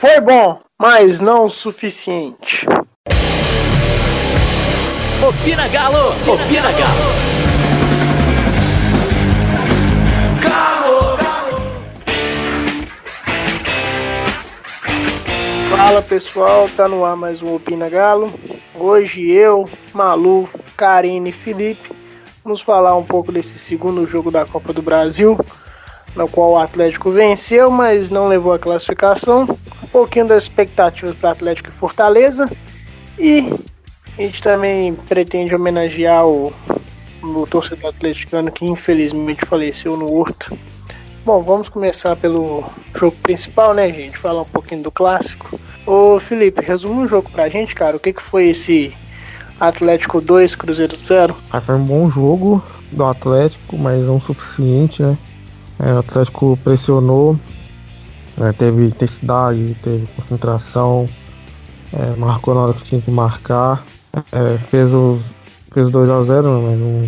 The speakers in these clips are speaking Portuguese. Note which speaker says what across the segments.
Speaker 1: Foi bom, mas não o suficiente.
Speaker 2: Opina Galo! Opina Galo!
Speaker 1: Fala pessoal, tá no ar mais um Opina Galo. Hoje eu, Malu, Karine e Felipe vamos falar um pouco desse segundo jogo da Copa do Brasil, no qual o Atlético venceu, mas não levou a classificação. Pouquinho das expectativas para Atlético e Fortaleza e a gente também pretende homenagear o, o torcedor atleticano que infelizmente faleceu no Horto. Bom, vamos começar pelo jogo principal, né, gente? Falar um pouquinho do clássico. Ô, Felipe, resume o jogo pra gente, cara. O que, que foi esse Atlético 2, Cruzeiro 0?
Speaker 3: Ah, foi um bom jogo do Atlético, mas não suficiente, né? É, o Atlético pressionou, é, teve intensidade, teve concentração, é, marcou na hora que tinha que marcar. É, fez o fez 2 a 0 mas não,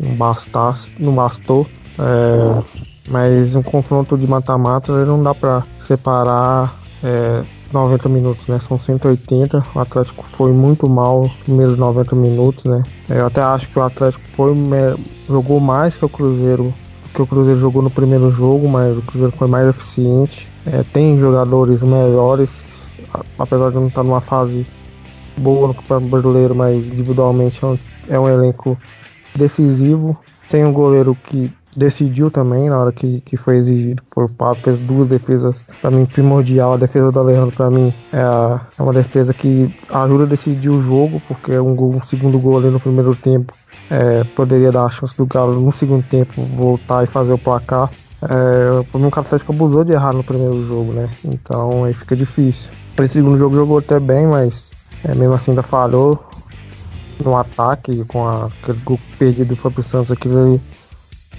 Speaker 3: não, bastasse, não bastou. É, mas um confronto de mata-mata não dá para separar é, 90 minutos, né? São 180. O Atlético foi muito mal nos primeiros 90 minutos, né? Eu até acho que o Atlético foi jogou mais que o Cruzeiro, que o Cruzeiro jogou no primeiro jogo, mas o Cruzeiro foi mais eficiente. É, tem jogadores melhores, apesar de não estar numa fase boa no Campeonato Brasileiro, mas individualmente é um, é um elenco decisivo. Tem um goleiro que decidiu também na hora que, que foi exigido. Foi o Pablo, fez duas defesas para mim primordial. A defesa do Alejandro para mim é, é, uma defesa que ajuda a decidir o jogo, porque um, gol, um segundo gol ali no primeiro tempo é, poderia dar a chance do Galo no segundo tempo voltar e fazer o placar. É, o meu Atlético abusou de errar no primeiro jogo, né? Então aí fica difícil. Esse segundo jogo jogou até bem, mas é, mesmo assim ainda falhou no ataque com a, aquele gol perdido do Fábio Santos, aquilo ali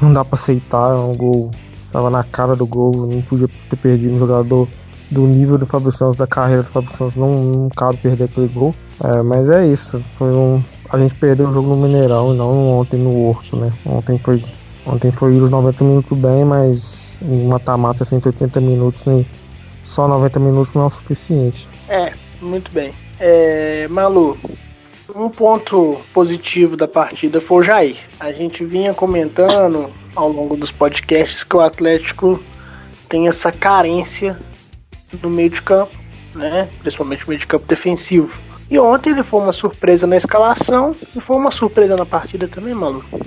Speaker 3: não dá para aceitar, é um gol tava na cara do gol, não podia ter perdido um jogador do nível do Fábio Santos, da carreira do Fábio Santos, não, não cabe perder aquele gol. É, mas é isso, foi um, a gente perdeu o jogo no Mineirão e não ontem no Horto, né? Ontem foi, ontem foi os 90 minutos bem, mas em mata-mata 180 minutos, nem só 90 minutos não é o suficiente.
Speaker 1: É, muito bem. É, Malu, um ponto positivo da partida foi o Jair. A gente vinha comentando ao longo dos podcasts que o Atlético tem essa carência no meio de campo, né? Principalmente no meio de campo defensivo. E ontem ele foi uma surpresa na escalação e foi uma surpresa na partida também, maluco.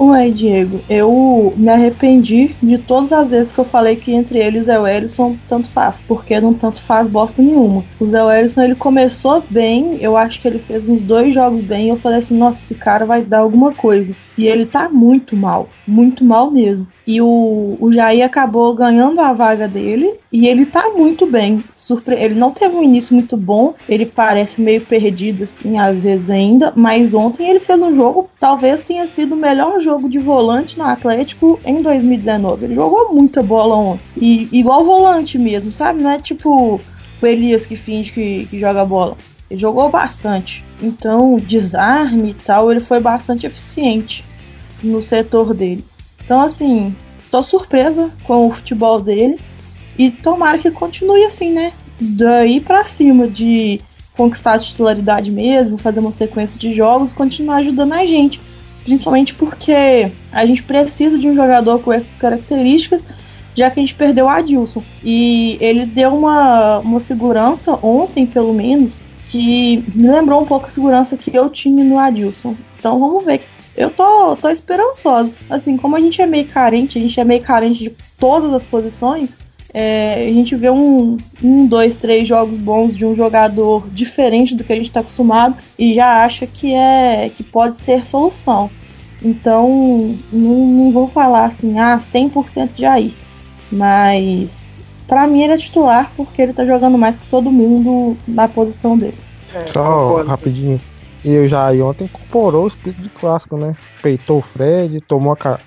Speaker 4: Ué, Diego, eu me arrependi de todas as vezes que eu falei que entre ele e o Zé Wellison tanto faz, porque não tanto faz bosta nenhuma. O Zé Wellison, ele começou bem, eu acho que ele fez uns dois jogos bem, eu falei assim, nossa, esse cara vai dar alguma coisa. E ele tá muito mal, muito mal mesmo. E o, o Jair acabou ganhando a vaga dele e ele tá muito bem. Surpre ele não teve um início muito bom, ele parece meio perdido assim, às vezes ainda, mas ontem ele fez um jogo, talvez tenha sido o melhor jogo de volante no Atlético em 2019. Ele jogou muita bola ontem. E igual volante mesmo, sabe? Não é tipo o Elias que finge que, que joga bola. Ele jogou bastante. Então, desarme e tal, ele foi bastante eficiente no setor dele. Então, assim, tô surpresa com o futebol dele. E tomara que continue assim, né? Daí pra cima, de conquistar a titularidade mesmo, fazer uma sequência de jogos, continuar ajudando a gente. Principalmente porque a gente precisa de um jogador com essas características, já que a gente perdeu o Adilson. E ele deu uma, uma segurança ontem, pelo menos, que me lembrou um pouco a segurança que eu tinha no Adilson. Então vamos ver. Eu tô, tô esperançosa. Assim, como a gente é meio carente, a gente é meio carente de todas as posições, é, a gente vê um, um, dois, três jogos bons de um jogador diferente do que a gente está acostumado e já acha que é que pode ser solução. Então, não, não vou falar assim, ah, 100% de aí. Mas, para mim, ele é titular porque ele tá jogando mais que todo mundo na posição dele.
Speaker 3: É, Só rapidinho. E o Jair ontem incorporou o espírito de clássico, né? Peitou o Fred, tomou a ca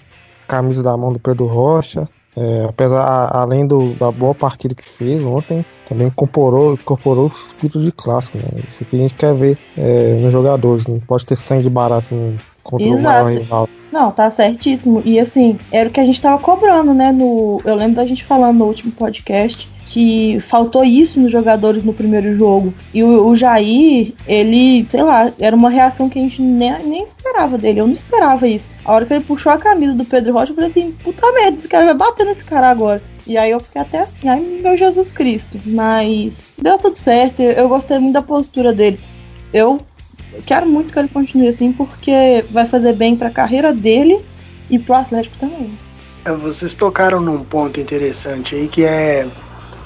Speaker 3: camisa da mão do Pedro Rocha. É, apesar, além do, da boa partida que fez ontem, também incorporou, incorporou o espírito de clássico. Né? Isso que a gente quer ver é, nos jogadores. Não pode ter sangue barato no, contra Exato. o maior rival.
Speaker 4: Não, tá certíssimo. E assim, era o que a gente tava cobrando, né? No, eu lembro da gente falando no último podcast que faltou isso nos jogadores no primeiro jogo. E o, o Jair, ele, sei lá, era uma reação que a gente nem, nem esperava dele. Eu não esperava isso. A hora que ele puxou a camisa do Pedro Rocha, eu falei assim: puta merda, esse cara vai bater nesse cara agora. E aí eu fiquei até assim, ai meu Jesus Cristo. Mas deu tudo certo, eu gostei muito da postura dele. Eu quero muito que ele continue assim, porque vai fazer bem pra carreira dele e pro Atlético também.
Speaker 1: É, vocês tocaram num ponto interessante aí que é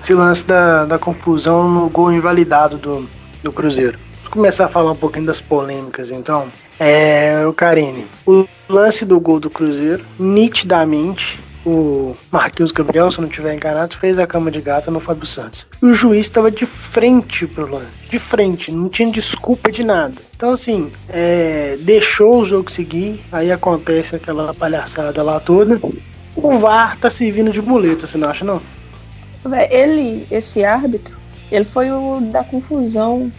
Speaker 1: esse lance da, da confusão no gol invalidado do, do Cruzeiro. Vou começar a falar um pouquinho das polêmicas então. É, o Karine, o lance do gol do Cruzeiro, nitidamente, o Marquinhos Gabriel, se não tiver enganado, fez a cama de gata no Fábio Santos. E o juiz estava de frente pro lance, de frente, não tinha desculpa de nada. Então, assim, é, deixou o jogo seguir, aí acontece aquela palhaçada lá toda. O VAR tá servindo de muleta, você não acha, não?
Speaker 5: Ele, esse árbitro, ele foi o da confusão.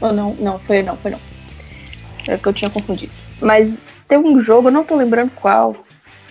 Speaker 5: Ou não, não, foi não, foi não. É que eu tinha confundido. Mas teve um jogo, eu não tô lembrando qual,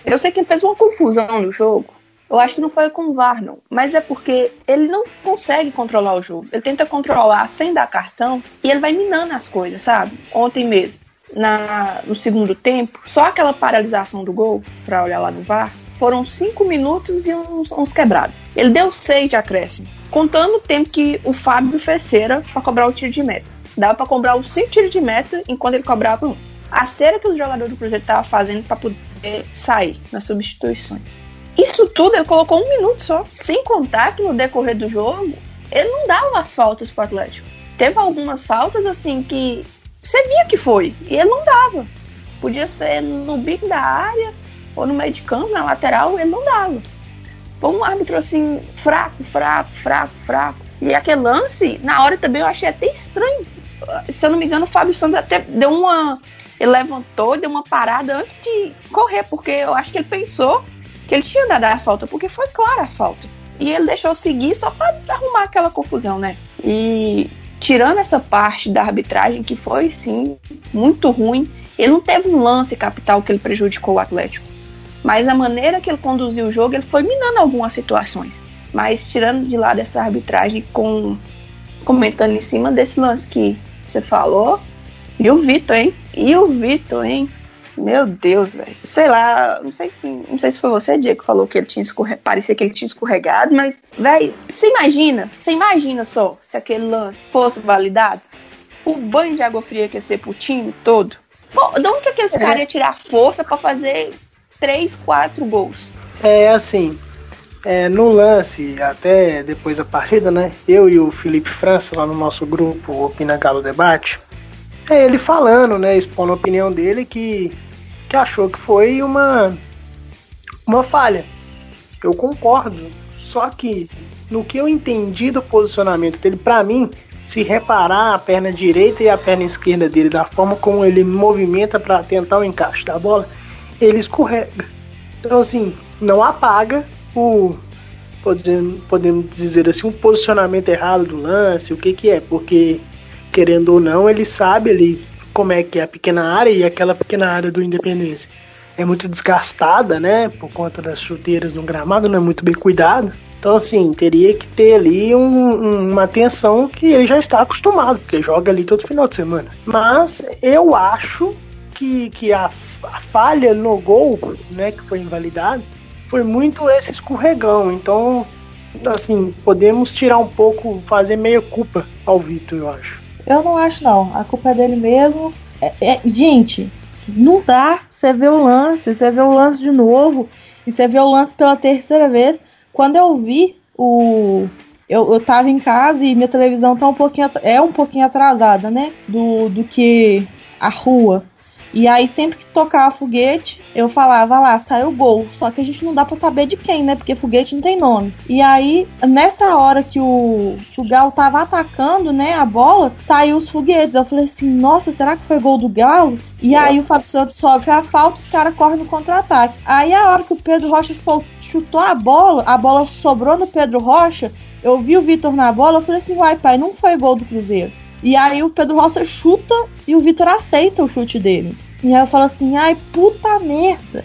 Speaker 5: eu sei que fez uma confusão no jogo. Eu acho que não foi com o VAR, não. Mas é porque ele não consegue controlar o jogo. Ele tenta controlar sem dar cartão e ele vai minando as coisas, sabe? Ontem mesmo, na, no segundo tempo, só aquela paralisação do gol, pra olhar lá no VAR, foram cinco minutos e uns, uns quebrados. Ele deu seis de acréscimo, contando o tempo que o Fábio fez cera pra cobrar o tiro de meta. Dava pra cobrar os cinco tiros de meta enquanto ele cobrava um. A cera que os jogadores do Cruzeiro estavam fazendo pra poder sair nas substituições. Isso tudo ele colocou um minuto só. Sem contar que no decorrer do jogo, ele não dava as faltas pro Atlético. Teve algumas faltas assim que você via que foi, e ele não dava. Podia ser no bico da área ou no meio de campo, na lateral, ele não dava. Foi um árbitro assim, fraco, fraco, fraco, fraco. E aquele lance, na hora também eu achei até estranho. Se eu não me engano, o Fábio Santos até deu uma ele levantou, deu uma parada antes de correr, porque eu acho que ele pensou que ele tinha dado a falta, porque foi clara a falta. E ele deixou seguir só para arrumar aquela confusão, né? E tirando essa parte da arbitragem, que foi sim muito ruim, ele não teve um lance capital que ele prejudicou o Atlético. Mas a maneira que ele conduziu o jogo, ele foi minando algumas situações. Mas tirando de lado essa arbitragem, com comentando em cima desse lance que você falou, e o Vitor, hein? E o Vitor, hein? Meu Deus, velho. Sei lá, não sei, não sei se foi você, Diego, que falou que ele tinha escorregado. Parecia que ele tinha escorregado, mas, velho, você imagina, você imagina só se aquele lance fosse validado? O banho de água fria que ia ser pro time todo? Pô, de onde que aqueles é. caras iam tirar força para fazer três, quatro gols?
Speaker 1: É assim, é, no lance, até depois da partida, né? Eu e o Felipe França, lá no nosso grupo Opina Galo Debate, é ele falando, né, expondo a opinião dele que, que achou que foi uma, uma falha. Eu concordo, só que no que eu entendi do posicionamento dele, para mim, se reparar a perna direita e a perna esquerda dele, da forma como ele movimenta para tentar o encaixe da bola, ele escorrega. Então, assim, não apaga o, podemos dizer assim, um posicionamento errado do lance, o que que é, porque querendo ou não, ele sabe ali como é que é a pequena área e aquela pequena área do Independência é muito desgastada, né? Por conta das chuteiras no gramado, não é muito bem cuidado. Então, assim, teria que ter ali um, uma atenção que ele já está acostumado, porque joga ali todo final de semana. Mas eu acho que, que a, a falha no gol, né, que foi invalidado, foi muito esse escorregão. Então, assim, podemos tirar um pouco, fazer meia culpa ao Vitor, eu acho.
Speaker 4: Eu não acho, não. A culpa é dele mesmo. É, é, gente, não dá. Você vê o lance, você vê o lance de novo, e você vê o lance pela terceira vez. Quando eu vi o. Eu, eu tava em casa e minha televisão tá um pouquinho, é um pouquinho atrasada, né? Do, do que a rua. E aí, sempre que tocava foguete, eu falava lá, saiu gol. Só que a gente não dá pra saber de quem, né? Porque foguete não tem nome. E aí, nessa hora que o, que o Galo tava atacando, né, a bola, saiu os foguetes. Eu falei assim, nossa, será que foi gol do Galo? E aí o Fábio Santos sofre a falta, os caras correm no contra-ataque. Aí a hora que o Pedro Rocha chutou a bola, a bola sobrou no Pedro Rocha, eu vi o Vitor na bola, eu falei assim, uai pai, não foi gol do Cruzeiro. E aí o Pedro Rosser chuta e o Vitor aceita o chute dele. E aí eu falo assim, ai, puta merda.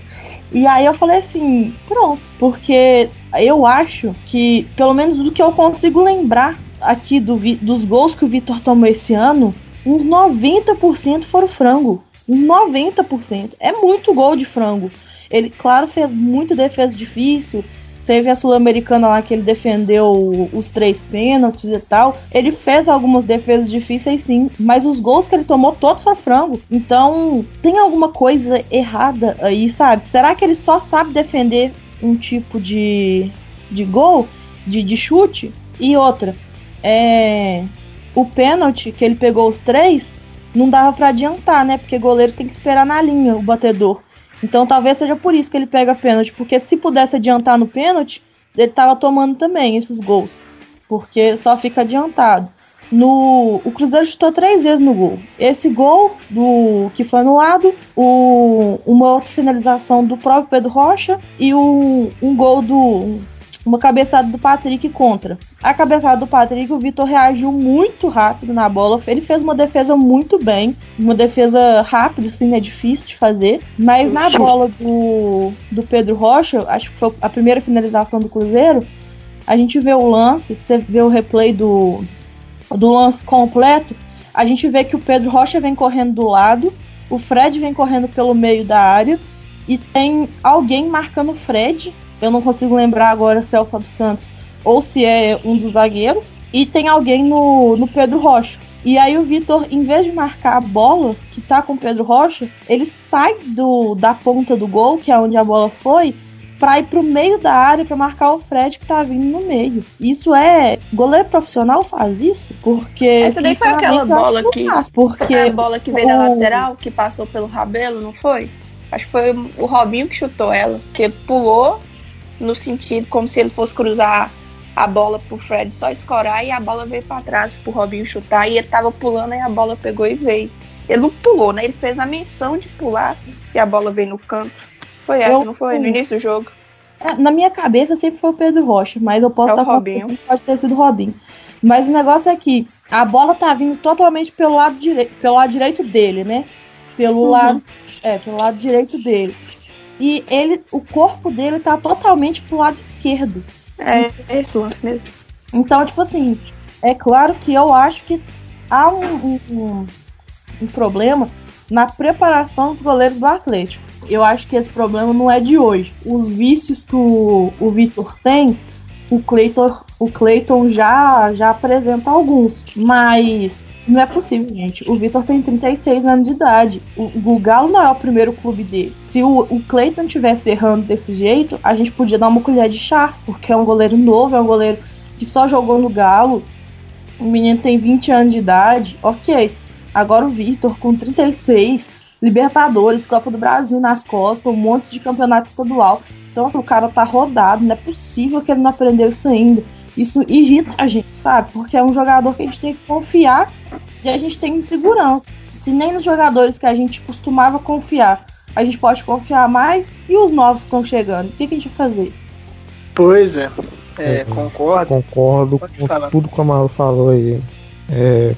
Speaker 4: E aí eu falei assim, pronto, porque eu acho que, pelo menos do que eu consigo lembrar aqui do, dos gols que o Vitor tomou esse ano, uns 90% foram frango. Uns 90%. É muito gol de frango. Ele, claro, fez muita defesa difícil. Teve a Sul-Americana lá que ele defendeu os três pênaltis e tal. Ele fez algumas defesas difíceis, sim. Mas os gols que ele tomou, todos foram frango. Então, tem alguma coisa errada aí, sabe? Será que ele só sabe defender um tipo de, de gol? De, de chute? E outra, é, o pênalti que ele pegou os três, não dava para adiantar, né? Porque goleiro tem que esperar na linha o batedor. Então talvez seja por isso que ele pega pênalti, porque se pudesse adiantar no pênalti, ele tava tomando também esses gols, porque só fica adiantado. No, o Cruzeiro chutou três vezes no gol. Esse gol do que foi anulado, o, uma outra finalização do próprio Pedro Rocha e o, um gol do uma cabeçada do Patrick contra. A cabeçada do Patrick, o Vitor reagiu muito rápido na bola. Ele fez uma defesa muito bem. Uma defesa rápida, assim, é difícil de fazer. Mas na bola do, do Pedro Rocha, acho que foi a primeira finalização do Cruzeiro. A gente vê o lance, você vê o replay do, do lance completo. A gente vê que o Pedro Rocha vem correndo do lado, o Fred vem correndo pelo meio da área e tem alguém marcando o Fred eu não consigo lembrar agora se é o Fábio Santos ou se é um dos zagueiros. E tem alguém no, no Pedro Rocha. E aí o Vitor, em vez de marcar a bola que tá com o Pedro Rocha, ele sai do, da ponta do gol, que é onde a bola foi, pra ir pro meio da área para marcar o Fred que tá vindo no meio. Isso é. Goleiro profissional faz isso? Porque.
Speaker 5: Essa daí foi aquela bola que. Faz, porque a bola que veio o... da lateral, que passou pelo Rabelo, não foi? Acho que foi o Robinho que chutou ela. Que pulou, no sentido como se ele fosse cruzar a bola pro Fred só escorar e a bola veio para trás pro Robinho chutar e ele tava pulando e a bola pegou e veio. Ele não pulou, né? Ele fez a menção de pular e a bola veio no canto. Foi essa, eu, não foi? No início do jogo.
Speaker 4: É, na minha cabeça sempre foi o Pedro Rocha, mas eu posso é estar
Speaker 5: Robinho.
Speaker 4: pode ter sido o Robinho. Mas o negócio é que a bola tá vindo totalmente pelo lado direito, pelo lado direito dele, né? Pelo uhum. lado, é, pelo lado direito dele e ele, o corpo dele tá totalmente pro lado esquerdo.
Speaker 5: É, é esse lance mesmo.
Speaker 4: Então, tipo assim, é claro que eu acho que há um, um, um problema na preparação dos goleiros do Atlético. Eu acho que esse problema não é de hoje. Os vícios que o, o Vitor tem, o Cleiton, o Clayton já, já apresenta alguns. Mas não é possível, gente. O Vitor tem 36 anos de idade. O, o Galo não é o primeiro clube dele. Se o, o Cleiton tivesse errando desse jeito, a gente podia dar uma colher de chá, porque é um goleiro novo, é um goleiro que só jogou no Galo. O menino tem 20 anos de idade, ok. Agora o Vitor, com 36, Libertadores, Copa do Brasil nas costas, um monte de campeonato estadual. Então, assim, o cara tá rodado, não é possível que ele não aprendeu isso ainda. Isso irrita a gente, sabe? Porque é um jogador que a gente tem que confiar e a gente tem insegurança. Se nem nos jogadores que a gente costumava confiar, a gente pode confiar mais, e os novos que estão chegando? O que, que a gente vai fazer?
Speaker 1: Pois é, é, é concordo.
Speaker 3: Concordo com falar. tudo que a Malu falou aí. É,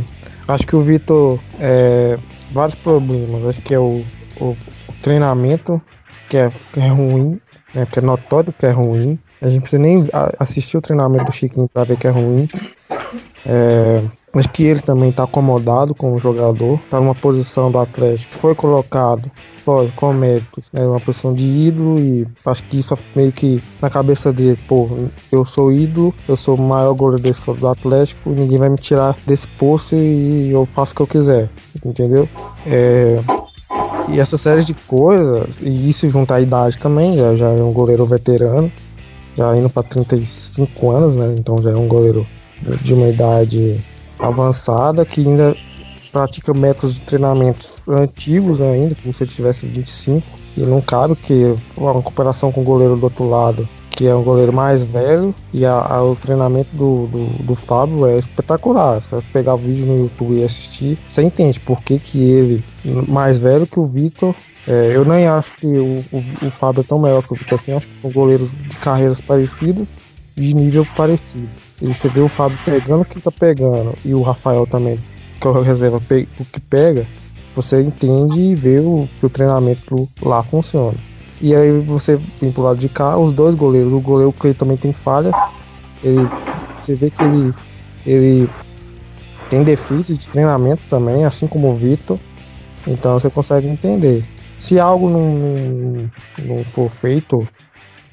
Speaker 3: acho que o Vitor. É, vários problemas. Acho que é o, o, o treinamento, que é, que é ruim, né, que é notório que é ruim. A gente precisa nem assistir o treinamento do Chiquinho para ver que é ruim. É, acho que ele também está acomodado como jogador, está numa posição do Atlético, foi colocado pode, com méritos, é uma posição de ídolo e acho que isso meio que na cabeça dele, pô, eu sou ídolo, eu sou o maior goleador do Atlético, ninguém vai me tirar desse posto e eu faço o que eu quiser, entendeu? É, e essa série de coisas, e isso juntar a idade também, já, já é um goleiro veterano, já indo para 35 anos, né? Então já é um goleiro de uma idade avançada que ainda pratica métodos de treinamento antigos ainda, como se ele tivesse 25. E não cabe que uma comparação com o goleiro do outro lado que é um goleiro mais velho, e a, a, o treinamento do, do, do, Fábio é espetacular. Se você pegar o vídeo no YouTube e assistir, você entende por que, que ele, mais velho que o Vitor, é, eu nem acho que o, o, o, Fábio é tão melhor que o Vitor assim, acho que são goleiros de carreiras parecidas de nível parecido. E você vê o Fábio pegando o que tá pegando, e o Rafael também, que é o reserva, o que pega, você entende e vê o, que o treinamento lá funciona. E aí você vem pro lado de cá, os dois goleiros. O goleiro que também tem falha. Ele, você vê que ele, ele tem déficit de treinamento também, assim como o Vitor. Então você consegue entender. Se algo não, não, for feito,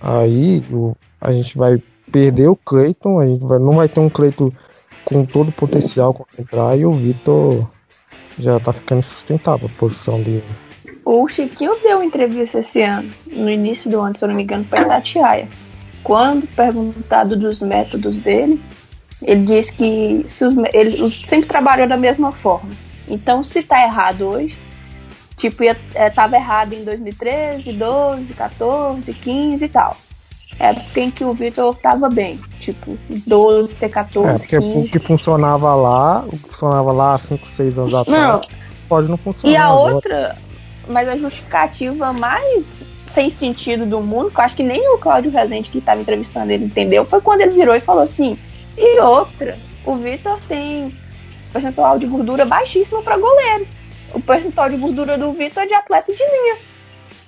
Speaker 3: aí o, a gente vai perder o Cleiton, a gente vai, não vai ter um Cleiton com todo o potencial para entrar e o Vitor já tá ficando sustentável a posição dele.
Speaker 5: O Chiquinho deu entrevista esse ano, no início do ano, se eu não me engano, para Tatiaia. Quando perguntado dos métodos dele, ele disse que se os, ele sempre trabalhou da mesma forma. Então, se tá errado hoje, tipo, ia, é, tava errado em 2013, 12, 14, 15 e tal. É porque em que o Vitor tava bem, tipo, 12, ter 14, é, porque
Speaker 3: 15. o que funcionava lá, o que funcionava lá há 5, 6 anos atrás, não. pode não funcionar.
Speaker 5: E a agora. outra, mas a justificativa mais sem sentido do mundo, que eu acho que nem o Cláudio Rezende que estava entrevistando ele entendeu, foi quando ele virou e falou assim: e outra, o Vitor tem percentual de gordura baixíssimo para goleiro. O percentual de gordura do Vitor é de atleta de linha.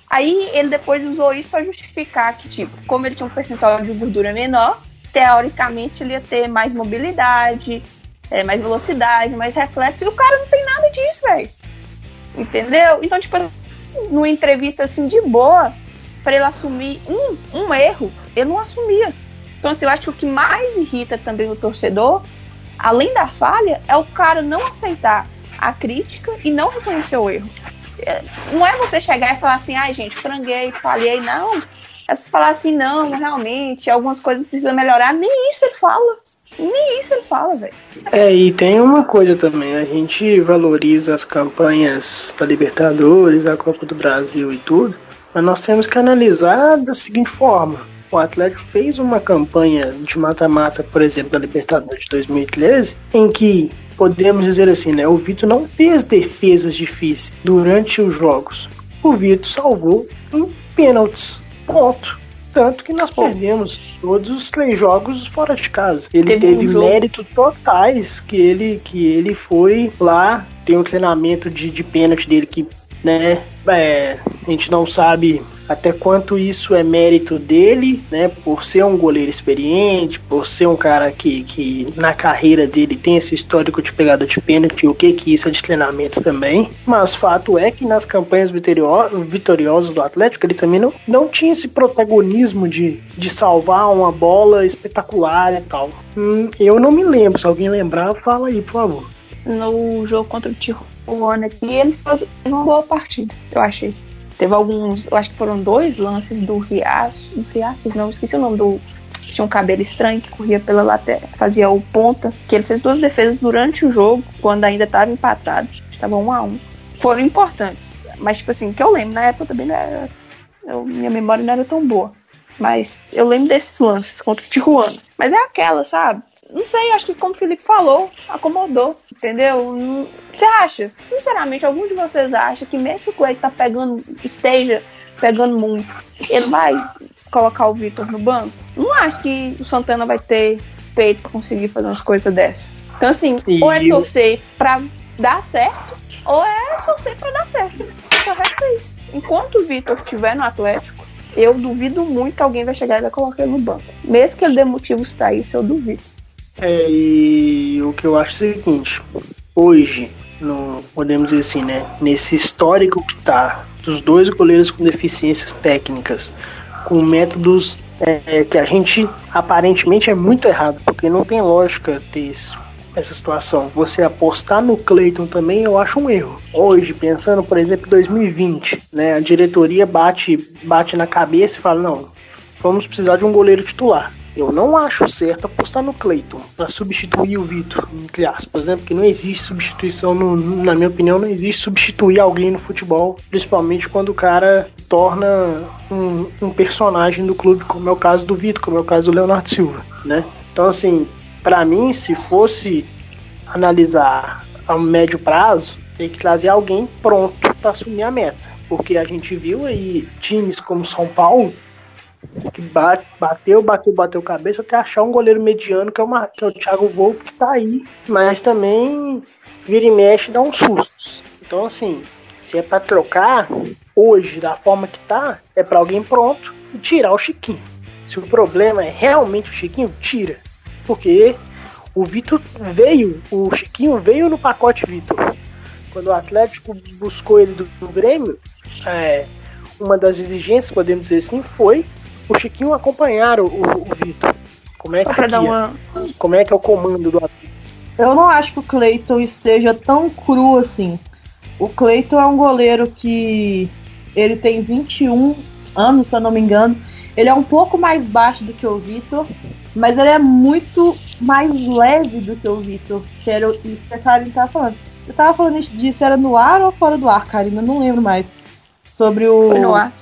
Speaker 5: Aí ele depois usou isso para justificar que, tipo, como ele tinha um percentual de gordura menor, teoricamente ele ia ter mais mobilidade, é, mais velocidade, mais reflexo, e o cara não tem nada disso, velho. Entendeu? Então, tipo, numa entrevista assim de boa, para ele assumir um, um erro, ele não assumia. Então, assim, eu acho que o que mais irrita também o torcedor, além da falha, é o cara não aceitar a crítica e não reconhecer o erro. É, não é você chegar e falar assim, ai, ah, gente, franguei, falhei, não. É você falar assim, não, realmente, algumas coisas precisam melhorar. Nem isso ele fala. Nem isso ele fala, velho.
Speaker 1: É, e tem uma coisa também, a gente valoriza as campanhas da Libertadores, da Copa do Brasil e tudo, mas nós temos que analisar da seguinte forma. O Atlético fez uma campanha de mata-mata, por exemplo, da Libertadores de 2013, em que podemos dizer assim, né? O Vitor não fez defesas difíceis durante os jogos. O Vitor salvou em pênaltis. Ponto. Tanto que nós perdemos todos os três jogos fora de casa. Ele teve, teve um méritos totais que ele, que ele foi lá, tem um treinamento de, de pênalti dele que, né, é, a gente não sabe até quanto isso é mérito dele, né? Por ser um goleiro experiente, por ser um cara que, que na carreira dele tem esse histórico de pegada de pênalti, o que que isso é de treinamento também. Mas fato é que nas campanhas vitoriosas do Atlético, ele também não, não tinha esse protagonismo de, de salvar uma bola espetacular e tal. Hum, eu não me lembro, se alguém lembrar, fala aí, por favor.
Speaker 5: No jogo contra o Tijuana aqui, ele fez uma boa partida, eu achei. Teve alguns, eu acho que foram dois lances do Riacho, do Riacho, não, esqueci o nome do. Tinha um cabelo estranho que corria pela lateral, fazia o ponta, que ele fez duas defesas durante o jogo, quando ainda estava empatado, estava um a um. Foram importantes, mas tipo assim, que eu lembro, na época também não era, eu, minha memória não era tão boa. Mas eu lembro desses lances contra o Tijuana. Mas é aquela, sabe? Não sei, acho que como o Felipe falou, acomodou, entendeu? Você acha? Sinceramente, algum de vocês acha que mesmo que o Coelho tá pegando, esteja pegando muito, ele vai colocar o Vitor no banco? Não acho que o Santana vai ter peito pra conseguir fazer umas coisas dessas. Então, assim, e ou é torcer pra dar certo, ou é torcer pra dar certo. Só resta isso. Enquanto o Vitor estiver no Atlético, eu duvido muito que alguém vai chegar e vai colocar ele no banco. Mesmo que ele dê motivos pra isso, eu duvido.
Speaker 1: É, e o que eu acho é o seguinte, hoje, no, podemos dizer assim, né, nesse histórico que tá dos dois goleiros com deficiências técnicas, com métodos é, que a gente aparentemente é muito errado, porque não tem lógica ter isso, essa situação. Você apostar no Clayton também eu acho um erro. Hoje, pensando, por exemplo, em 2020, né, a diretoria bate, bate na cabeça e fala: não, vamos precisar de um goleiro titular. Eu não acho certo apostar no Clayton para substituir o Vitor, entre aspas, né? Porque não existe substituição, no, na minha opinião, não existe substituir alguém no futebol, principalmente quando o cara torna um, um personagem do clube, como é o caso do Vitor, como é o caso do Leonardo Silva, né? Então, assim, para mim, se fosse analisar a médio prazo, tem que trazer alguém pronto para assumir a meta. Porque a gente viu aí times como São Paulo que bate, bateu, bateu, bateu cabeça até achar um goleiro mediano que é, uma, que é o Thiago Volpe que tá aí, mas também vira e mexe dá uns sustos. Então assim, se é para trocar, hoje, da forma que tá, é para alguém pronto e tirar o Chiquinho. Se o problema é realmente o Chiquinho, tira. Porque o Vitor veio, o Chiquinho veio no pacote Vitor. Quando o Atlético buscou ele do, do Grêmio, é, uma das exigências, podemos dizer assim, foi o Chiquinho acompanhar o, o, o Vitor. Como é, que
Speaker 5: dar uma...
Speaker 1: Como é que é o comando do Atlético?
Speaker 4: Eu não acho que o Cleiton esteja tão cru assim. O Cleiton é um goleiro que ele tem 21 anos, se eu não me engano. Ele é um pouco mais baixo do que o Vitor, mas ele é muito mais leve do que o Vitor, que era isso que a Karine tava falando. Eu tava falando disso, era no ar ou fora do ar, Karine? Eu não lembro mais. Sobre o.
Speaker 5: Foi no ar.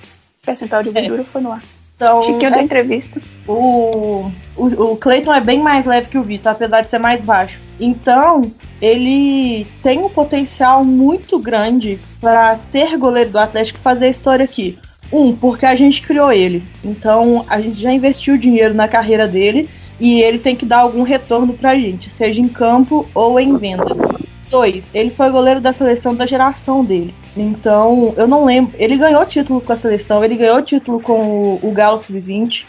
Speaker 5: O percentual de gordura é. foi no ar. Então, Chiquinho é, da entrevista.
Speaker 4: O, o, o Clayton é bem mais leve que o Vitor, apesar de ser mais baixo. Então, ele tem um potencial muito grande para ser goleiro do Atlético e fazer a história aqui. Um, porque a gente criou ele. Então, a gente já investiu dinheiro na carreira dele e ele tem que dar algum retorno pra gente, seja em campo ou em venda. Dois, ele foi goleiro da seleção da geração dele. Então, eu não lembro. Ele ganhou título com a seleção, ele ganhou título com o, o Galo Sub-20.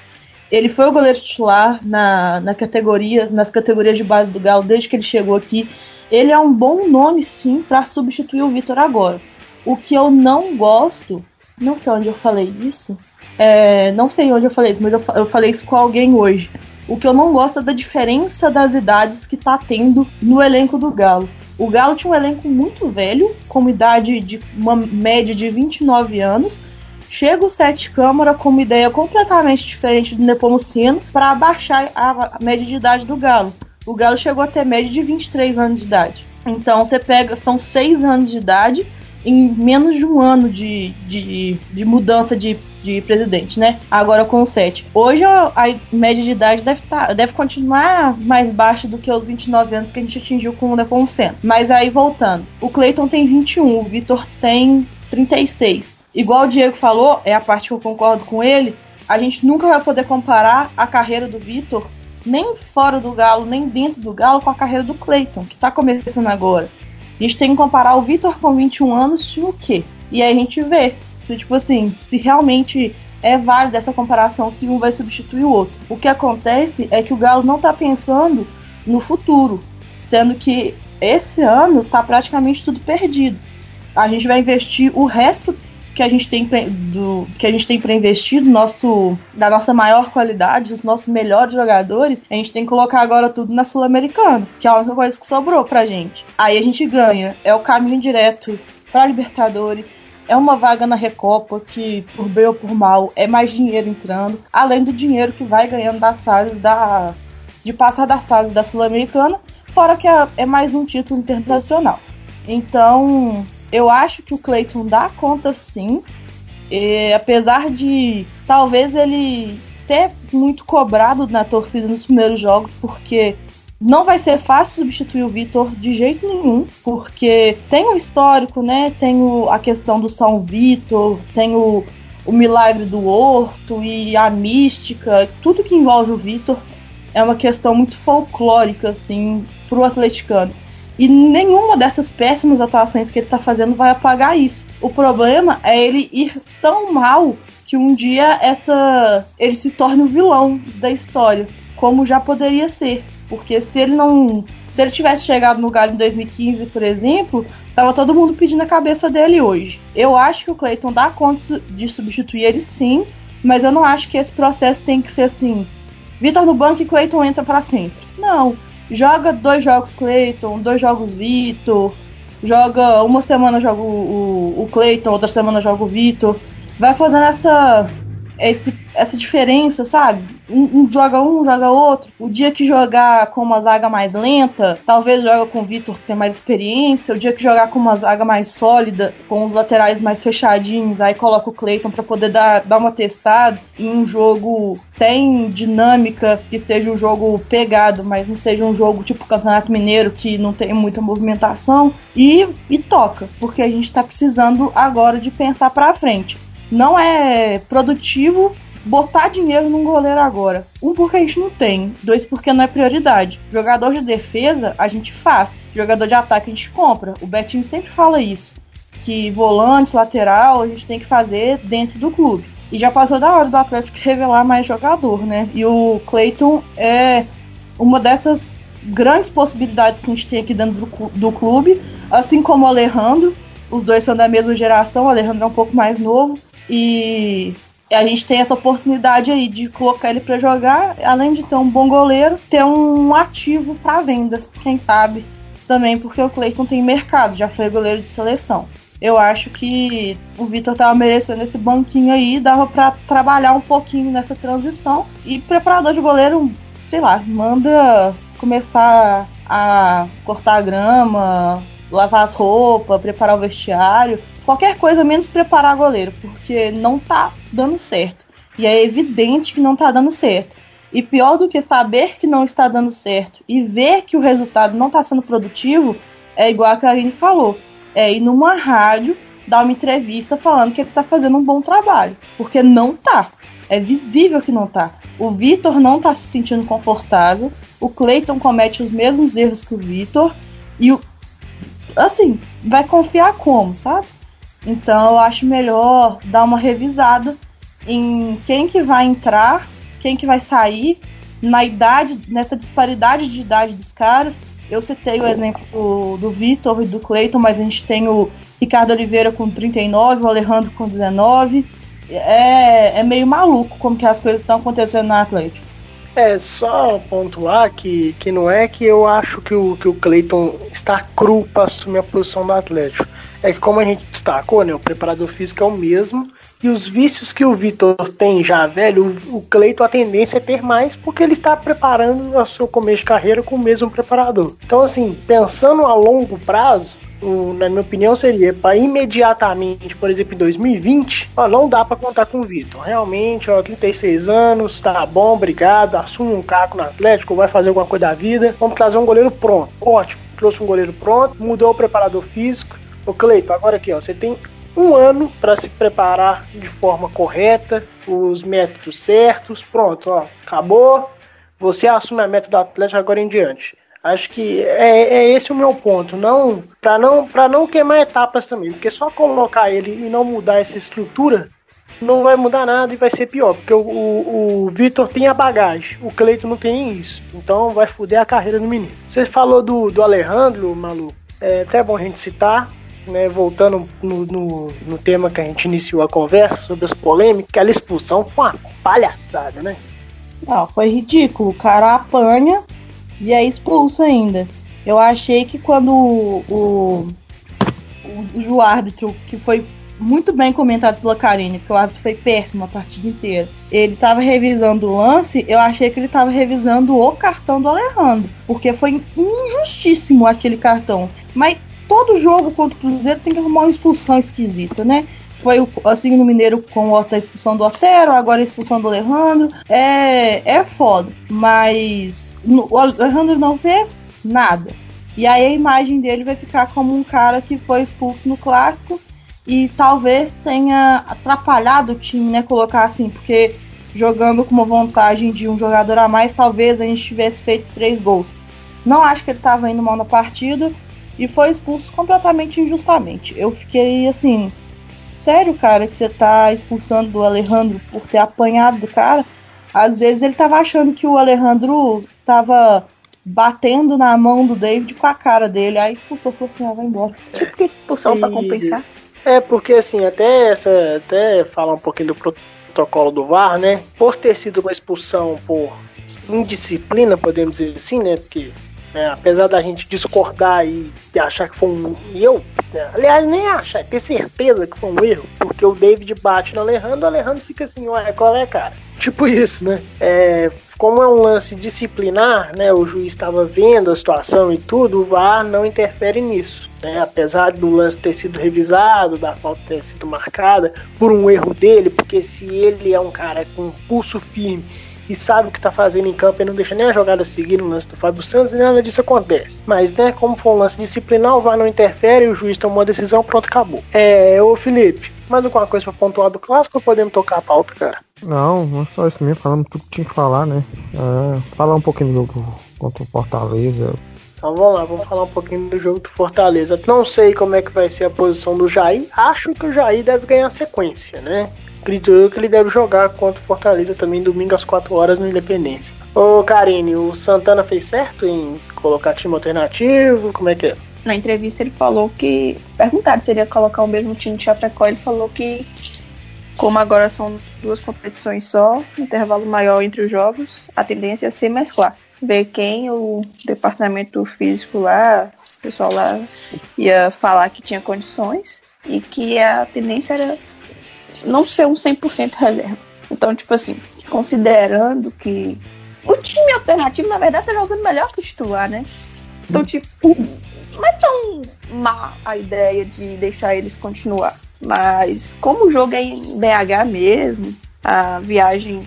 Speaker 4: Ele foi o goleiro titular na, na categoria, nas categorias de base do Galo desde que ele chegou aqui. Ele é um bom nome, sim, para substituir o Vitor agora. O que eu não gosto, não sei onde eu falei isso, é, não sei onde eu falei isso, mas eu, eu falei isso com alguém hoje. O que eu não gosto é da diferença das idades que tá tendo no elenco do Galo. O Galo tinha um elenco muito velho, com idade de uma média de 29 anos. Chega o Sete Câmara com uma ideia completamente diferente do Nepomuceno para abaixar a média de idade do Galo. O Galo chegou a ter média de 23 anos de idade. Então você pega, são 6 anos de idade em menos de um ano de, de, de mudança de, de presidente, né? Agora com o 7. Hoje a, média de idade deve, tá, deve continuar mais baixa do que os 29 anos que a gente atingiu com o Nepomuceno. Mas aí voltando, o Cleiton tem 21, o Vitor tem 36. Igual o Diego falou, é a parte que eu concordo com ele, a gente nunca vai poder comparar a carreira do Vitor nem fora do Galo, nem dentro do Galo com a carreira do Cleiton, que tá começando agora. A gente tem que comparar o Vitor com 21 anos e o quê? E aí a gente vê se, tipo assim, se realmente é válida essa comparação, se um vai substituir o outro. O que acontece é que o Galo não tá pensando no futuro, sendo que esse ano tá praticamente tudo perdido. A gente vai investir o resto que a gente tem do que a gente tem para investir do nosso da nossa maior qualidade, dos nossos melhores jogadores, a gente tem que colocar agora tudo na Sul-Americana, que é a única coisa que sobrou pra gente. Aí a gente ganha, é o caminho direto para Libertadores, é uma vaga na Recopa que, por bem ou por mal, é mais dinheiro entrando, além do dinheiro que vai ganhando das fases da. de passar das fases da Sul-Americana, fora que é, é mais um título internacional. Então, eu acho que o Clayton dá conta sim. E, apesar de talvez ele ser muito cobrado na torcida nos primeiros jogos, porque não vai ser fácil substituir o Vitor de jeito nenhum, porque tem o histórico, né? Tem o, a questão do São Vitor, tem o, o milagre do Horto e a mística, tudo que envolve o Vitor é uma questão muito folclórica, assim, pro atleticano. E nenhuma dessas péssimas atuações que ele tá fazendo vai apagar isso. O problema é ele ir tão mal que um dia essa ele se torne o vilão da história, como já poderia ser. Porque se ele não. Se ele tivesse chegado no Galo em 2015, por exemplo, tava todo mundo pedindo a cabeça dele hoje. Eu acho que o Clayton dá conta de substituir ele sim, mas eu não acho que esse processo tem que ser assim. Vitor no banco e Clayton entra para sempre. Não joga dois jogos Clayton, dois jogos Vitor, joga uma semana joga o, o, o Clayton, outra semana joga o Vitor. Vai fazendo essa esse, essa diferença, sabe? Um, um, joga um, joga outro. O dia que jogar com uma zaga mais lenta, talvez joga com o Vitor que tem mais experiência. O dia que jogar com uma zaga mais sólida, com os laterais mais fechadinhos, aí coloca o Clayton para poder dar, dar uma testada em um jogo tem dinâmica, que seja um jogo pegado, mas não seja um jogo tipo Campeonato Mineiro que não tem muita movimentação e, e toca, porque a gente tá precisando agora de pensar para frente não é produtivo botar dinheiro num goleiro agora. Um, porque a gente não tem. Dois, porque não é prioridade. Jogador de defesa, a gente faz. Jogador de ataque, a gente compra. O Betinho sempre fala isso. que volante, lateral, a gente tem que fazer dentro do clube. E já passou da hora do Atlético revelar mais jogador, né? E o Cleiton é uma dessas grandes possibilidades que a gente tem aqui dentro do clube, assim como o Alejandro. Os dois são da mesma geração, o Alejandro é um pouco mais novo. E a gente tem essa oportunidade aí de colocar ele para jogar, além de ter um bom goleiro, ter um ativo para venda, quem sabe também porque o Cleiton tem mercado, já foi goleiro de seleção. Eu acho que o Vitor tava merecendo esse banquinho aí, dava para trabalhar um pouquinho nessa transição e preparador de goleiro, sei lá, manda começar a cortar a grama, lavar as roupas, preparar o vestiário, qualquer coisa menos preparar goleiro, porque não tá dando certo. E é evidente que não tá dando certo. E pior do que saber que não está dando certo e ver que o resultado não está sendo produtivo, é igual a Karine falou. É ir numa rádio, dar uma entrevista falando que ele está fazendo um bom trabalho. Porque não tá. É visível que não tá. O Vitor não está se sentindo confortável. O Clayton comete os mesmos erros que o Vitor. E o. Assim, vai confiar como, sabe? Então eu acho melhor dar uma revisada em quem que vai entrar quem que vai sair na idade, nessa disparidade de idade dos caras. Eu citei o exemplo do, Vitor e do Cleiton, mas a gente tem o Ricardo Oliveira com 39, o Alejandro com 19. É, é meio maluco como que as coisas estão acontecendo na Atlético.
Speaker 1: É, só pontuar que, que não é que eu acho que o, que o Cleiton está cru para assumir a posição do Atlético. É que como a gente destacou, né, o preparador físico é o mesmo e os vícios que o Vitor tem já, velho, o, Cleito a tendência é ter mais porque ele está preparando o seu começo de carreira com o mesmo preparador. Então, assim, pensando a longo prazo, na minha opinião, seria para imediatamente, por exemplo, em 2020, ó, não dá para contar com o Vitor. Realmente, ó, 36 anos, tá bom, obrigado, assume um cargo no Atlético, vai fazer alguma coisa da vida, vamos trazer um goleiro pronto. Ótimo, trouxe um goleiro pronto, mudou o preparador físico. Ô Cleito, agora aqui, ó, você tem um ano para se preparar de forma correta, os métodos certos, pronto, ó, acabou. Você assume a meta do Atlético agora em diante. Acho que é, é esse o meu ponto, não para não para não queimar etapas também, porque só colocar ele e não mudar essa estrutura não vai mudar nada e vai ser pior, porque o, o, o Vitor tem a bagagem, o Cleito não tem isso, então vai foder a carreira do menino. Você falou do, do Alejandro, Malu, é até bom a gente citar, né, voltando no, no, no, tema que a gente iniciou a conversa sobre as polêmicas, aquela expulsão foi uma palhaçada, né?
Speaker 4: Não, foi ridículo. O cara apanha e é expulso ainda. Eu achei que quando o, o, o, o árbitro, que foi muito bem comentado pela Karine, porque o árbitro foi péssimo a partida inteira. Ele estava revisando o lance, eu achei que ele estava revisando o cartão do Alejandro, porque foi injustíssimo aquele cartão. Mas todo jogo contra o Cruzeiro tem que arrumar uma expulsão esquisita, né? Foi o, assim no Mineiro com a expulsão do Otero, agora a expulsão do Alejandro. É, é foda. Mas no, o Alejandro não fez nada. E aí a imagem dele vai ficar como um cara que foi expulso no clássico e talvez tenha atrapalhado o time, né? Colocar assim, porque jogando com uma vantagem de um jogador a mais, talvez a gente tivesse feito três gols. Não acho que ele estava indo mal na partida e foi expulso completamente injustamente. Eu fiquei assim, sério, cara, que você tá expulsando o Alejandro por ter apanhado do cara? Às vezes ele tava achando que o Alejandro tava batendo na mão do David com a cara dele, aí expulsou, falou assim, ah, vai embora.
Speaker 5: Tipo expulsão e... para compensar.
Speaker 1: É, porque assim, até essa, até falar um pouquinho do protocolo do VAR, né? Por ter sido uma expulsão por indisciplina, podemos dizer assim, né? Porque é, apesar da gente discordar e achar que foi um erro, né? aliás, nem achar, ter certeza que foi um erro, porque o David bate no Alejandro, o Alejandro fica assim, ué, qual é, cara? Tipo isso, né? É, como é um lance disciplinar, né? O juiz estava vendo a situação e tudo, o VAR não interfere nisso. Né? Apesar do lance ter sido revisado, da falta ter sido marcada por um erro dele, porque se ele é um cara com pulso firme e sabe o que tá fazendo em campo e não deixa nem a jogada seguir no lance do Fábio Santos e nada disso acontece. Mas, né, como foi um lance disciplinar, o VAR não interfere, o juiz tomou a decisão, pronto, acabou. É, ô Felipe, mais alguma coisa pra pontuar do clássico ou podemos tocar a pauta, cara?
Speaker 3: Não, não é só isso mesmo, falando tudo que tinha que falar, né? É, falar um pouquinho do jogo contra o Fortaleza.
Speaker 1: Então vamos lá, vamos falar um pouquinho do jogo do Fortaleza. Não sei como é que vai ser a posição do Jair. Acho que o Jair deve ganhar sequência, né? Acredito eu que ele deve jogar contra o Fortaleza também domingo às 4 horas no Independência. Ô Karine, o Santana fez certo em colocar time alternativo? Como é que é?
Speaker 5: Na entrevista ele falou que. Perguntaram se ele ia colocar o mesmo time de Chapecó. Ele falou que, como agora são duas competições só, intervalo maior entre os jogos, a tendência é ser mesclar. Ver quem o departamento físico lá, o pessoal lá, ia falar que tinha condições e que a tendência era não ser um 100% reserva. Então, tipo assim, considerando que o time alternativo, na verdade, tá jogando melhor que o titular, né? Então, tipo, não é tão má a ideia de deixar eles continuar. Mas como o jogo é em BH mesmo, a viagem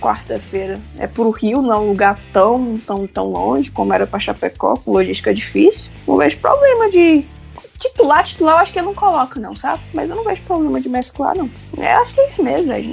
Speaker 5: quarta-feira é pro Rio, não é um lugar tão, tão, tão longe como era para Chapecó, com logística difícil, não vejo problema de titular, titular eu acho que eu não coloco, não, sabe? Mas eu não vejo problema de mesclar, não. Eu acho que é isso mesmo, velho.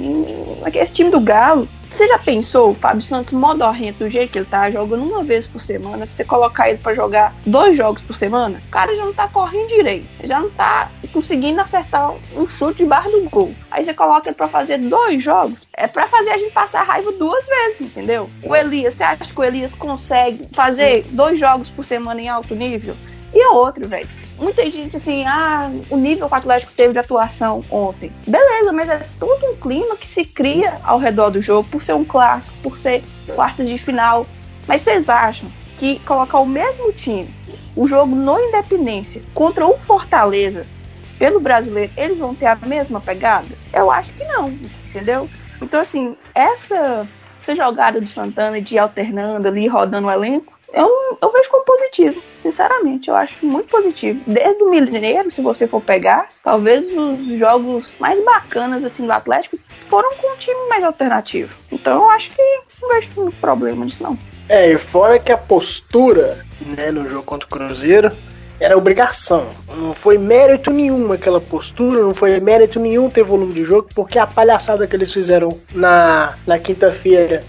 Speaker 5: Esse time do Galo, você já pensou Fábio Santos modorrento do jeito que ele tá jogando uma vez por semana? Se você colocar ele para jogar dois jogos por semana, o cara já não tá correndo direito, já não tá conseguindo acertar um chute de barra do gol. Aí você coloca ele para fazer dois jogos, é para fazer a gente passar raiva duas vezes, entendeu? O Elias, você acha que o Elias consegue fazer dois jogos por semana em alto nível? E outro, velho muita gente assim, ah, o nível que o Atlético teve de atuação ontem. Beleza, mas é todo um clima que se cria ao redor do jogo, por ser um clássico, por ser quartas de final. Mas vocês acham que colocar o mesmo time, o jogo no Independência, contra o Fortaleza, pelo brasileiro, eles vão ter a mesma pegada? Eu acho que não, entendeu? Então, assim, essa, essa jogada do Santana de alternando ali, rodando o elenco, eu, eu vejo como positivo, sinceramente. Eu acho muito positivo. Desde o Mineiro, se você for pegar, talvez os jogos mais bacanas assim do Atlético foram com um time mais alternativo. Então eu acho que não vejo muito problema nisso, não.
Speaker 1: É, e fora que a postura né, no jogo contra o Cruzeiro era obrigação. Não foi mérito nenhum aquela postura, não foi mérito nenhum ter volume de jogo, porque a palhaçada que eles fizeram na, na quinta-feira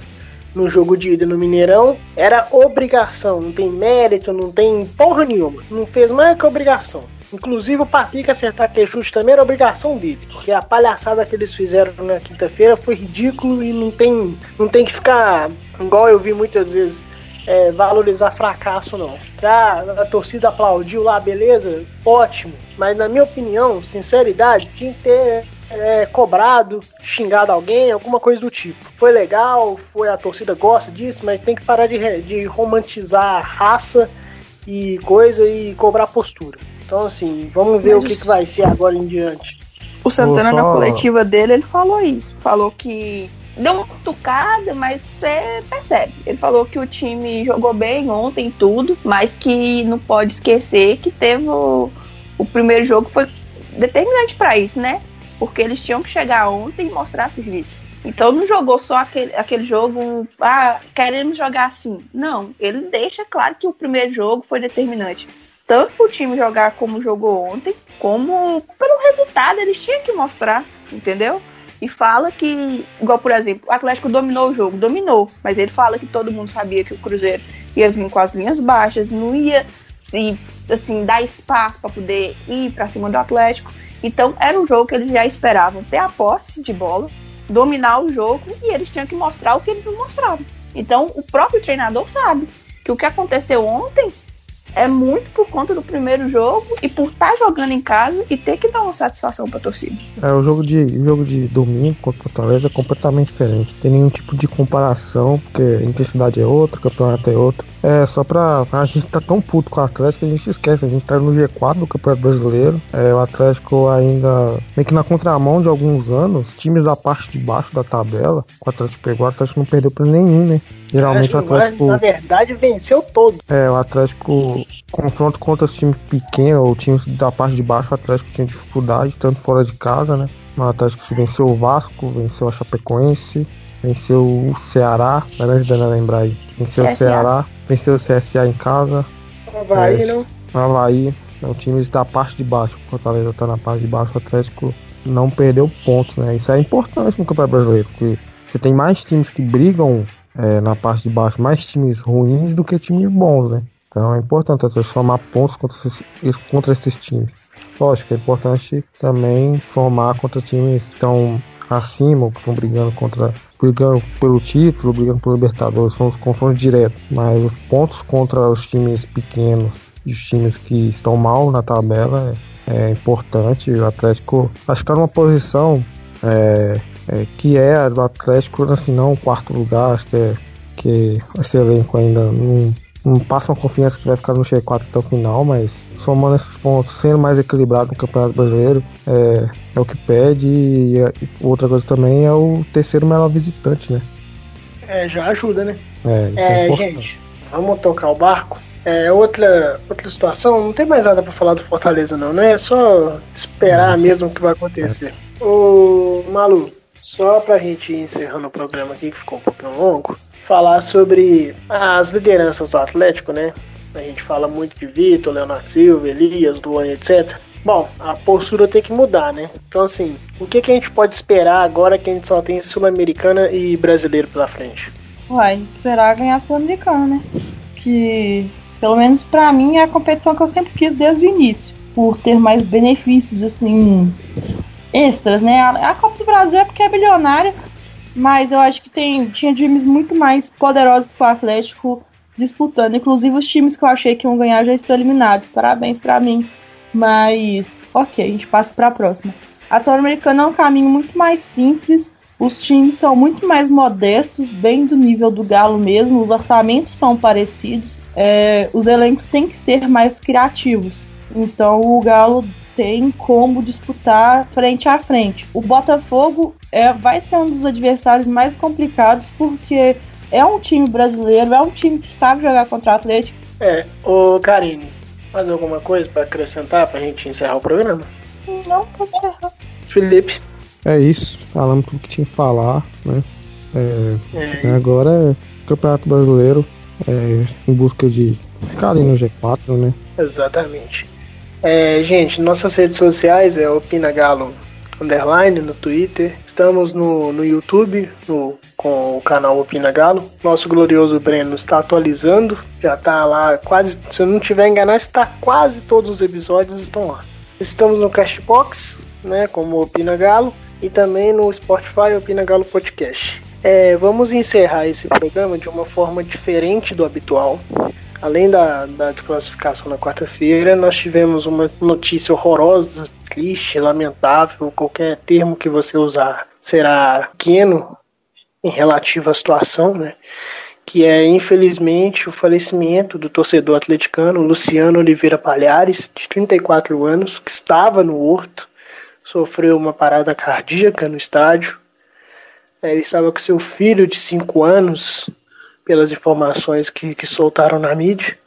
Speaker 1: no jogo de ida no Mineirão era obrigação, não tem mérito, não tem porra nenhuma. Não fez mais que obrigação. Inclusive o Patrick acertar aquele chute também era obrigação dele, porque a palhaçada que eles fizeram na quinta-feira foi ridículo e não tem, não tem que ficar igual eu vi muitas vezes é, valorizar fracasso não. Ah, a torcida aplaudiu lá, beleza, ótimo. Mas na minha opinião, sinceridade, tinha que ter é, cobrado, xingado alguém, alguma coisa do tipo. Foi legal, foi a torcida gosta disso, mas tem que parar de, de romantizar raça e coisa e cobrar postura. Então, assim, vamos ver mas o que, que vai ser agora em diante.
Speaker 5: O Santana, na coletiva dele, ele falou isso. Falou que deu uma cutucada, mas você percebe. Ele falou que o time jogou bem ontem, tudo, mas que não pode esquecer que teve o, o primeiro jogo foi determinante para isso, né? Porque eles tinham que chegar ontem e mostrar serviço. Então não jogou só aquele, aquele jogo, ah, queremos jogar assim. Não, ele deixa claro que o primeiro jogo foi determinante. Tanto para o time jogar como jogou ontem, como pelo resultado eles tinham que mostrar, entendeu? E fala que, igual por exemplo, o Atlético dominou o jogo, dominou, mas ele fala que todo mundo sabia que o Cruzeiro ia vir com as linhas baixas, não ia se assim dar espaço para poder ir para cima do Atlético. Então era um jogo que eles já esperavam ter a posse de bola, dominar o jogo e eles tinham que mostrar o que eles não mostravam. Então o próprio treinador sabe que o que aconteceu ontem é muito por conta do primeiro jogo e por estar tá jogando em casa e ter que dar uma satisfação para a torcida.
Speaker 3: É, o jogo de, o jogo de domingo contra o Fortaleza é completamente diferente. Tem nenhum tipo de comparação, porque a intensidade é outra, o campeonato é outro. É, só pra. A gente tá tão puto com o Atlético que a gente esquece. A gente tá no G4 do Campeonato Brasileiro. É, o Atlético ainda. meio que na contramão de alguns anos, times da parte de baixo da tabela, o Atlético pegou, o Atlético não perdeu pra nenhum, né? Geralmente o Atlético.
Speaker 1: Na verdade, venceu todo.
Speaker 3: É, o Atlético, confronto contra os times pequenos ou times da parte de baixo, o Atlético tinha dificuldade, tanto fora de casa, né? O Atlético venceu o Vasco, venceu a Chapecoense, venceu o Ceará, vai me ajudando a lembrar aí. Venceu CSA. o Ceará, venceu o CSA em casa.
Speaker 1: O Havaí, é, não? O
Speaker 3: Havaí, é o time da parte de baixo. O Fortaleza tá na parte de baixo, o Atlético não perdeu pontos, né? Isso é importante no Campeonato Brasileiro, porque você tem mais times que brigam é, na parte de baixo, mais times ruins do que times bons, né? Então é importante Atlético somar pontos contra esses, contra esses times. Lógico, é importante também somar contra times que estão acima, que estão brigando contra. brigando pelo título, brigando pelo Libertadores, são os confrontos diretos. Mas os pontos contra os times pequenos e os times que estão mal na tabela é, é importante. O Atlético acho que está numa posição é, é, que é do Atlético, assim, não o quarto lugar, acho que é que esse elenco ainda não, não passa uma confiança que vai ficar no G4 até o final, mas somando esses pontos, sendo mais equilibrado no Campeonato Brasileiro, é, é o que pede. E, e, outra coisa também é o terceiro melhor visitante, né?
Speaker 1: É, já ajuda, né?
Speaker 3: É, isso é,
Speaker 1: é gente, vamos tocar o barco. É, outra, outra situação, não tem mais nada para falar do Fortaleza, não, né? É só esperar mesmo o que vai acontecer. É. Ô, Malu, só pra gente ir encerrando o programa aqui, que ficou um pouquinho longo, falar sobre as lideranças do Atlético, né? A gente fala muito de Vitor, Leonardo Silva, Elias, Luan, etc. Bom, a postura tem que mudar, né? Então, assim, o que, que a gente pode esperar agora que a gente só tem Sul-Americana e brasileiro pela frente?
Speaker 4: Uai, esperar ganhar Sul-Americana, né? Que, pelo menos para mim, é a competição que eu sempre quis desde o início. Por ter mais benefícios, assim, extras, né? A, Copa do Brasil é porque é bilionária, mas eu acho que tem, tinha times muito mais poderosos que o Atlético disputando. Inclusive, os times que eu achei que iam ganhar já estão eliminados. Parabéns para mim. Mas, ok, a gente passa para a próxima. A Sul-Americana é um caminho muito mais simples. Os times são muito mais modestos, bem do nível do Galo mesmo. Os orçamentos são parecidos. É, os elencos têm que ser mais criativos. Então, o Galo tem como disputar frente a frente. O Botafogo é, vai ser um dos adversários mais complicados porque é um time brasileiro, é um time que sabe jogar contra o Atlético.
Speaker 1: É, ô Karine, mais alguma coisa para acrescentar pra gente encerrar o programa?
Speaker 4: Não, pode encerrar.
Speaker 1: Felipe.
Speaker 3: É isso, falamos tudo que tinha que falar, né? É, é. Agora é Campeonato Brasileiro é, em busca de ficar ali no G4, né?
Speaker 1: Exatamente. É, gente, nossas redes sociais é Opina Galo underline no Twitter. Estamos no, no YouTube no, com o canal Opina Galo. Nosso glorioso Breno está atualizando. Já está lá quase, se eu não tiver enganado, está quase todos os episódios estão lá. Estamos no Castbox, né, como Opina Galo, e também no Spotify Opina Galo Podcast. É, vamos encerrar esse programa de uma forma diferente do habitual além da, da desclassificação na quarta-feira, nós tivemos uma notícia horrorosa, triste, lamentável, qualquer termo que você usar será pequeno em relativo à situação, né? Que é, infelizmente, o falecimento do torcedor atleticano Luciano Oliveira Palhares, de 34 anos, que estava no Horto, sofreu uma parada cardíaca no estádio. Ele estava com seu filho de 5 anos, pelas informações que, que soltaram na mídia.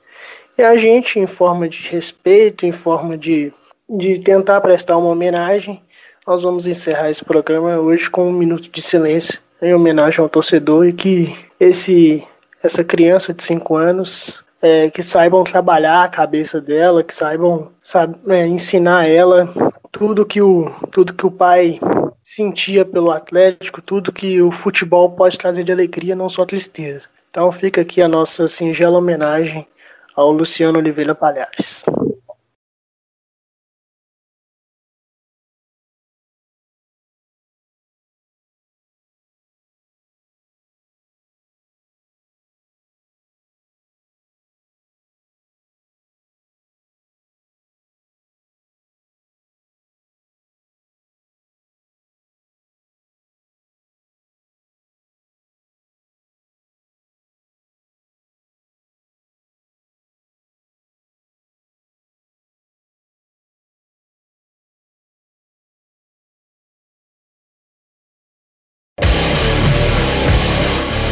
Speaker 1: E a gente, em forma de respeito, em forma de, de tentar prestar uma homenagem, nós vamos encerrar esse programa hoje com um minuto de silêncio em homenagem ao torcedor e que esse essa criança de 5 anos é, que saibam trabalhar a cabeça dela, que saibam sabe, é, ensinar ela tudo que o tudo que o pai sentia pelo Atlético, tudo que o futebol pode trazer de alegria, não só tristeza. Então fica aqui a nossa singela homenagem ao Luciano Oliveira Palhares.